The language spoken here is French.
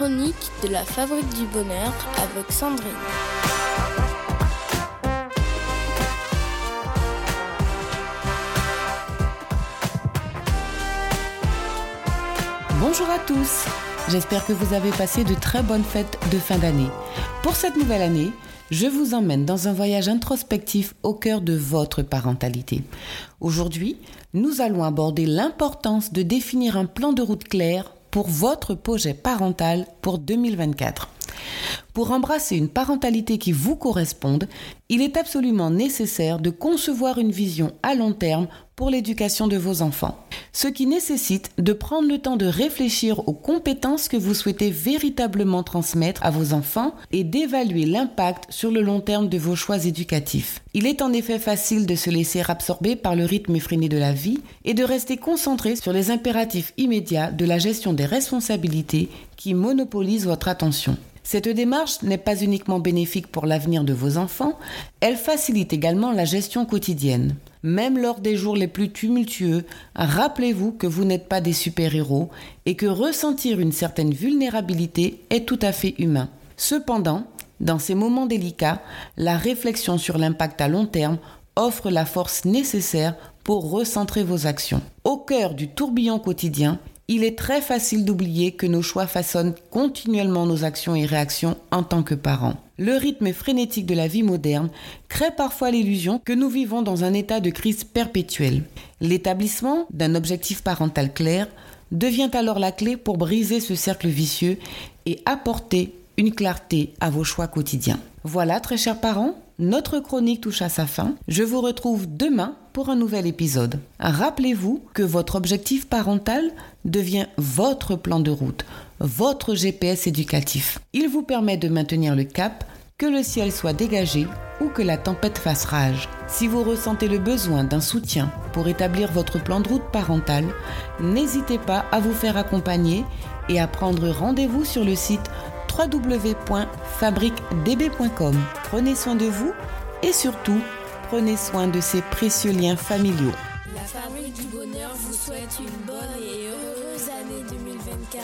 de la Fabrique du Bonheur avec Sandrine. Bonjour à tous, j'espère que vous avez passé de très bonnes fêtes de fin d'année. Pour cette nouvelle année, je vous emmène dans un voyage introspectif au cœur de votre parentalité. Aujourd'hui, nous allons aborder l'importance de définir un plan de route clair pour votre projet parental pour 2024. Pour embrasser une parentalité qui vous corresponde, il est absolument nécessaire de concevoir une vision à long terme pour l'éducation de vos enfants, ce qui nécessite de prendre le temps de réfléchir aux compétences que vous souhaitez véritablement transmettre à vos enfants et d'évaluer l'impact sur le long terme de vos choix éducatifs. Il est en effet facile de se laisser absorber par le rythme effréné de la vie et de rester concentré sur les impératifs immédiats de la gestion des responsabilités qui monopolisent votre attention. Cette démarche n'est pas uniquement bénéfique pour l'avenir de vos enfants, elle facilite également la gestion quotidienne. Même lors des jours les plus tumultueux, rappelez-vous que vous n'êtes pas des super-héros et que ressentir une certaine vulnérabilité est tout à fait humain. Cependant, dans ces moments délicats, la réflexion sur l'impact à long terme offre la force nécessaire pour recentrer vos actions. Au cœur du tourbillon quotidien, il est très facile d'oublier que nos choix façonnent continuellement nos actions et réactions en tant que parents. Le rythme frénétique de la vie moderne crée parfois l'illusion que nous vivons dans un état de crise perpétuelle. L'établissement d'un objectif parental clair devient alors la clé pour briser ce cercle vicieux et apporter une clarté à vos choix quotidiens. Voilà, très chers parents, notre chronique touche à sa fin. Je vous retrouve demain pour un nouvel épisode. Rappelez-vous que votre objectif parental devient votre plan de route, votre GPS éducatif. Il vous permet de maintenir le cap, que le ciel soit dégagé ou que la tempête fasse rage. Si vous ressentez le besoin d'un soutien pour établir votre plan de route parental, n'hésitez pas à vous faire accompagner et à prendre rendez-vous sur le site www.fabriquedb.com. Prenez soin de vous et surtout, prenez soin de ces précieux liens familiaux. La Fabrique du Bonheur vous souhaite une bonne et heureuse année 2024.